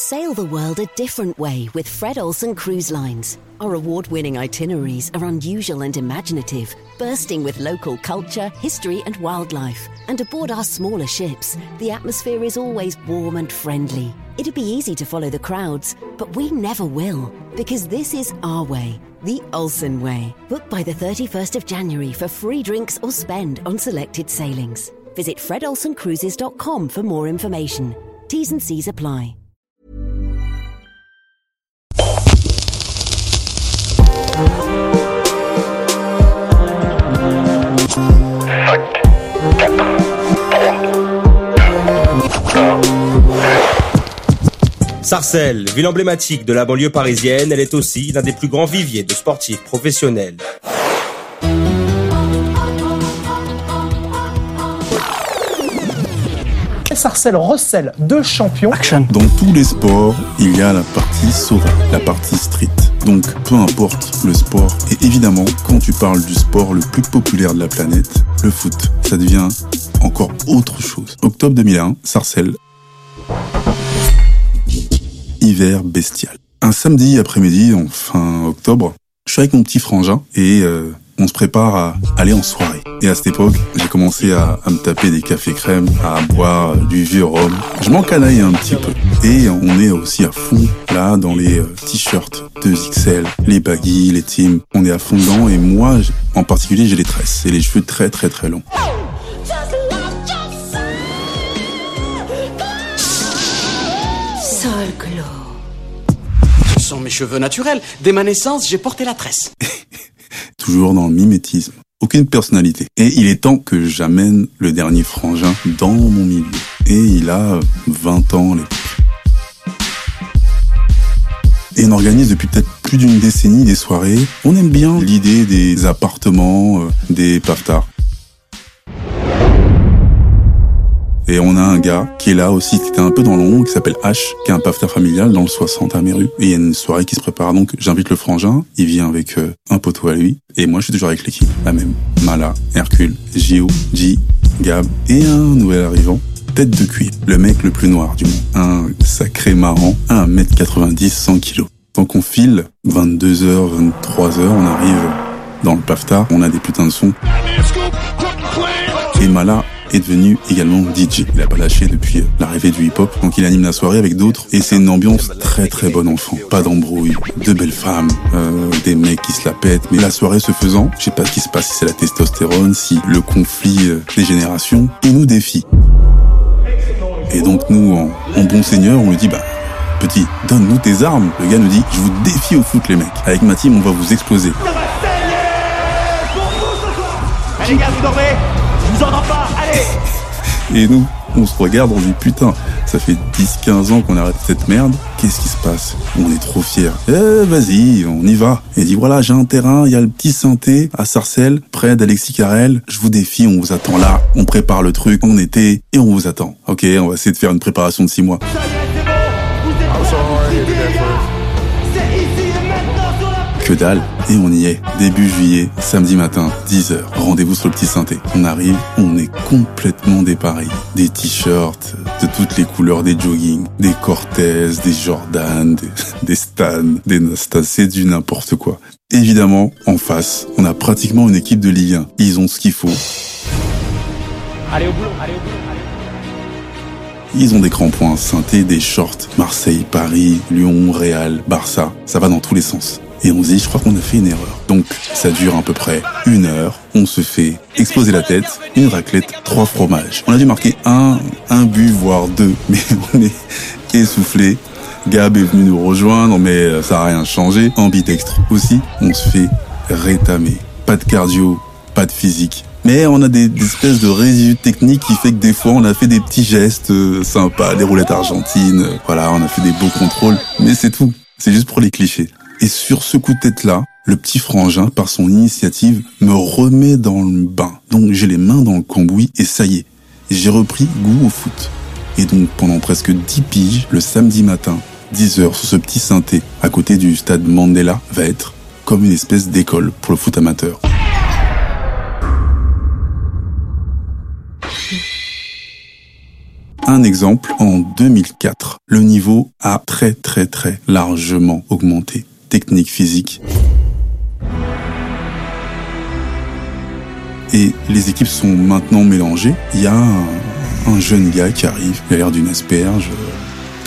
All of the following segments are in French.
Sail the world a different way with Fred Olsen Cruise Lines. Our award winning itineraries are unusual and imaginative, bursting with local culture, history, and wildlife. And aboard our smaller ships, the atmosphere is always warm and friendly. It'd be easy to follow the crowds, but we never will, because this is our way, the Olsen Way. Book by the 31st of January for free drinks or spend on selected sailings. Visit fredolsencruises.com for more information. T's and C's apply. Sarcelles, ville emblématique de la banlieue parisienne, elle est aussi l'un des plus grands viviers de sportifs professionnels. Sarcelles recèle deux champions. Dans tous les sports, il y a la partie sauvage, la partie street. Donc, peu importe le sport. Et évidemment, quand tu parles du sport le plus populaire de la planète, le foot, ça devient encore autre chose. Octobre 2001, Sarcelles. Hiver bestial. Un samedi après-midi, en fin octobre, je suis avec mon petit frangin et euh, on se prépare à aller en soirée. Et à cette époque, j'ai commencé à, à me taper des cafés crèmes, à boire du vieux rhum. Je m'en canaille un petit peu. Et on est aussi à fond là dans les euh, t-shirts 2XL, les baggy, les teams. On est à fond dedans et moi, en particulier, j'ai les tresses et les cheveux très très très longs. Mes cheveux naturels. Dès ma naissance, j'ai porté la tresse. toujours dans le mimétisme, aucune personnalité. Et il est temps que j'amène le dernier frangin dans mon milieu. Et il a 20 ans. les- Et on organise depuis peut-être plus d'une décennie des soirées. On aime bien l'idée des appartements, euh, des paftards. Et on a un gars qui est là aussi, qui était un peu dans l'ombre, qui s'appelle H, qui est un paftard familial dans le 60 à Méru. Et il y a une soirée qui se prépare, donc j'invite le frangin, il vient avec euh, un poteau à lui, et moi je suis toujours avec l'équipe, la même. Mala, Hercule, Gio, G, Gab, et un nouvel arrivant, tête de cuir, le mec le plus noir du monde. Un sacré marrant, 1m90, 100 kilos. Donc on file, 22h, 23h, on arrive dans le paftard, on a des putains de sons. Et Mala est devenu également DJ. Il a pas lâché depuis l'arrivée du hip-hop, donc il anime la soirée avec d'autres. Et c'est une ambiance très très bonne enfant. Pas d'embrouille, de belles femmes, euh, des mecs qui se la pètent. Mais la soirée se faisant, je sais pas ce qui se passe, si c'est la testostérone, si le conflit euh, des générations, il nous défie. Et donc nous, en, bon seigneur, on lui dit, bah, petit, donne-nous tes armes. Le gars nous dit, je vous défie au foot les mecs. Avec ma team, on va vous exploser. Allez, gars, vous dormez Je vous entends pas, Et nous, on se regarde, on dit putain, ça fait 10-15 ans qu'on arrête cette merde, qu'est-ce qui se passe? On est trop fiers. Eh, vas-y, on y va. Et dit voilà, j'ai un terrain, il y a le petit synthé à Sarcelles, près d'Alexis Carrel, je vous défie, on vous attend là, on prépare le truc, on était, et on vous attend. Ok, on va essayer de faire une préparation de 6 mois. Que dalle. Et on y est. Début juillet, samedi matin, 10h. Rendez-vous sur le petit synthé. On arrive, on est complètement dépareillé. Des t-shirts de toutes les couleurs, des jogging, des Cortez, des Jordan, des, des Stan, des Nastas, c'est du n'importe quoi. Évidemment, en face, on a pratiquement une équipe de Ligue 1. Ils ont ce qu'il faut. Allez au boulot, allez au boulot, allez. Ils ont des crampons synthé, des shorts. Marseille, Paris, Lyon, Real, Barça. Ça va dans tous les sens. Et on se dit, je crois qu'on a fait une erreur. Donc, ça dure à peu près une heure. On se fait exploser la tête, une raclette, trois fromages. On a dû marquer un, un but, voire deux. Mais on est essoufflé. Gab est venu nous rejoindre, mais euh, ça a rien changé. Ambidextre aussi. On se fait rétamer. Pas de cardio, pas de physique. Mais on a des, des espèces de résidus techniques qui fait que des fois on a fait des petits gestes euh, sympas, des roulettes argentines, euh, voilà, on a fait des beaux contrôles, mais c'est tout. C'est juste pour les clichés. Et sur ce coup de tête-là, le petit frangin, par son initiative, me remet dans le bain. Donc j'ai les mains dans le cambouis et ça y est, j'ai repris goût au foot. Et donc pendant presque 10 piges, le samedi matin, 10 heures sur ce petit synthé, à côté du stade Mandela, va être comme une espèce d'école pour le foot amateur. Un exemple, en 2004, le niveau a très très très largement augmenté. Technique physique. Et les équipes sont maintenant mélangées. Il y a un, un jeune gars qui arrive, il a l'air d'une asperge,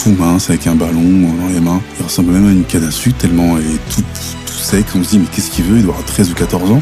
tout mince avec un ballon dans les mains. Il ressemble même à une canne à sucre tellement elle est tout, tout sec. On se dit mais qu'est-ce qu'il veut? Il doit avoir 13 ou 14 ans.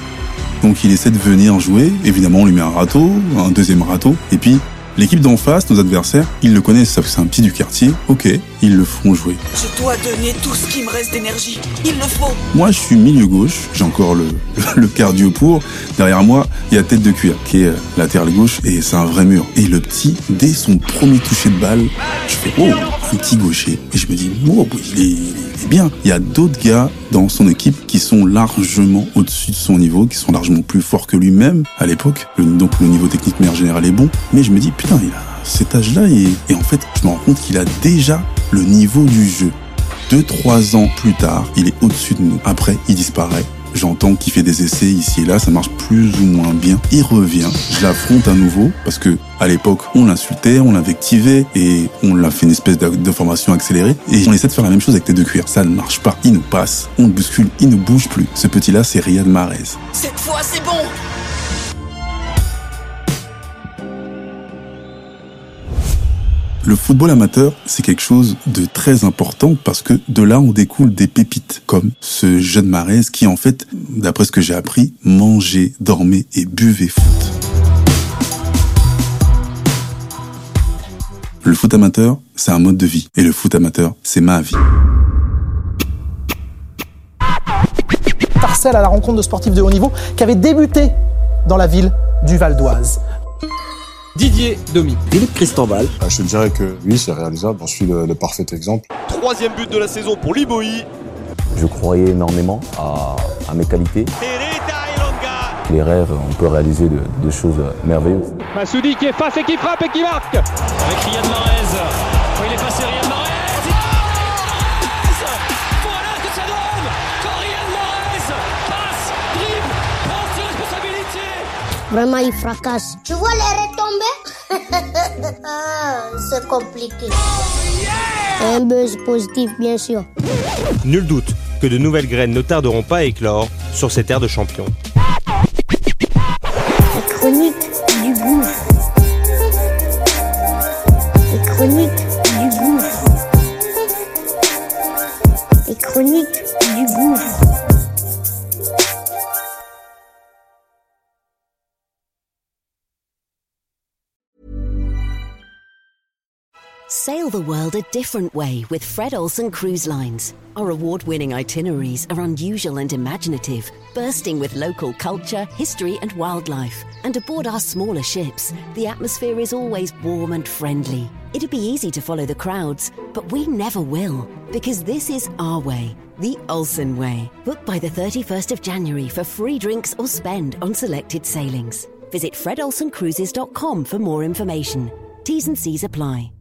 Donc il essaie de venir jouer. Évidemment, on lui met un râteau, un deuxième râteau. Et puis L'équipe d'en face, nos adversaires, ils le connaissent, savent que c'est un petit du quartier. Ok, ils le font jouer. Je dois donner tout ce qui me reste d'énergie. Il le faut. Moi, je suis milieu gauche. J'ai encore le, le, cardio pour. Derrière moi, il y a tête de cuir, qui est euh, latéral gauche, et c'est un vrai mur. Et le petit, dès son premier toucher de balle, je fais oh, petit gaucher. Et je me dis, oh, il est, bien. Il y a d'autres gars dans son équipe qui sont largement au-dessus de son niveau, qui sont largement plus forts que lui-même à l'époque. Donc le niveau technique mais en général est bon. Mais je me dis, putain, il a cet âge-là et, et en fait, je me rends compte qu'il a déjà le niveau du jeu. Deux, trois ans plus tard, il est au-dessus de nous. Après, il disparaît. J'entends qu'il fait des essais ici et là, ça marche plus ou moins bien. Il revient, je l'affronte à nouveau parce que à l'époque, on l'insultait, on l'invectivait et on l'a fait une espèce de, formation accélérée. Et on essaie de faire la même chose avec tête de cuir. Ça ne marche pas. Il nous passe, on le bouscule, il ne bouge plus. Ce petit-là, c'est Riyad Mahrez. Cette fois, c'est bon. Le football amateur, c'est quelque chose de très important parce que de là, on découle des pépites, comme ce jeune Marais qui, en fait, d'après ce que j'ai appris, mangeait, dormait et buvait foot. Le foot amateur, c'est un mode de vie. Et le foot amateur, c'est ma vie. Parcelle à la rencontre de sportifs de haut niveau qui avaient débuté dans la ville du Val d'Oise. Didier Domi. Philippe Christenval. Ah, je te dirais que oui, c'est réalisable. J'en suis le, le, parfait exemple. Troisième but de la saison pour Liboï. Je croyais énormément à, à mes qualités. Les rêves, on peut réaliser de, de choses merveilleuses. Massoudi qui est face et qui frappe et qui marque. Avec Riyad Mahrez. Quand il est passé Riyad Mahrez. Vraiment, il fracasse. Tu vois les retombées? Ah, C'est compliqué. Un buzz positif, bien sûr. Nul doute que de nouvelles graines ne tarderont pas à éclore sur ces terres de champions. La chronique du gouffre. La chronique du gouffre. Les chroniques Sail the world a different way with Fred Olsen Cruise Lines. Our award winning itineraries are unusual and imaginative, bursting with local culture, history, and wildlife. And aboard our smaller ships, the atmosphere is always warm and friendly. It'd be easy to follow the crowds, but we never will, because this is our way, the Olsen Way. Book by the 31st of January for free drinks or spend on selected sailings. Visit fredolsencruises.com for more information. T's and C's apply.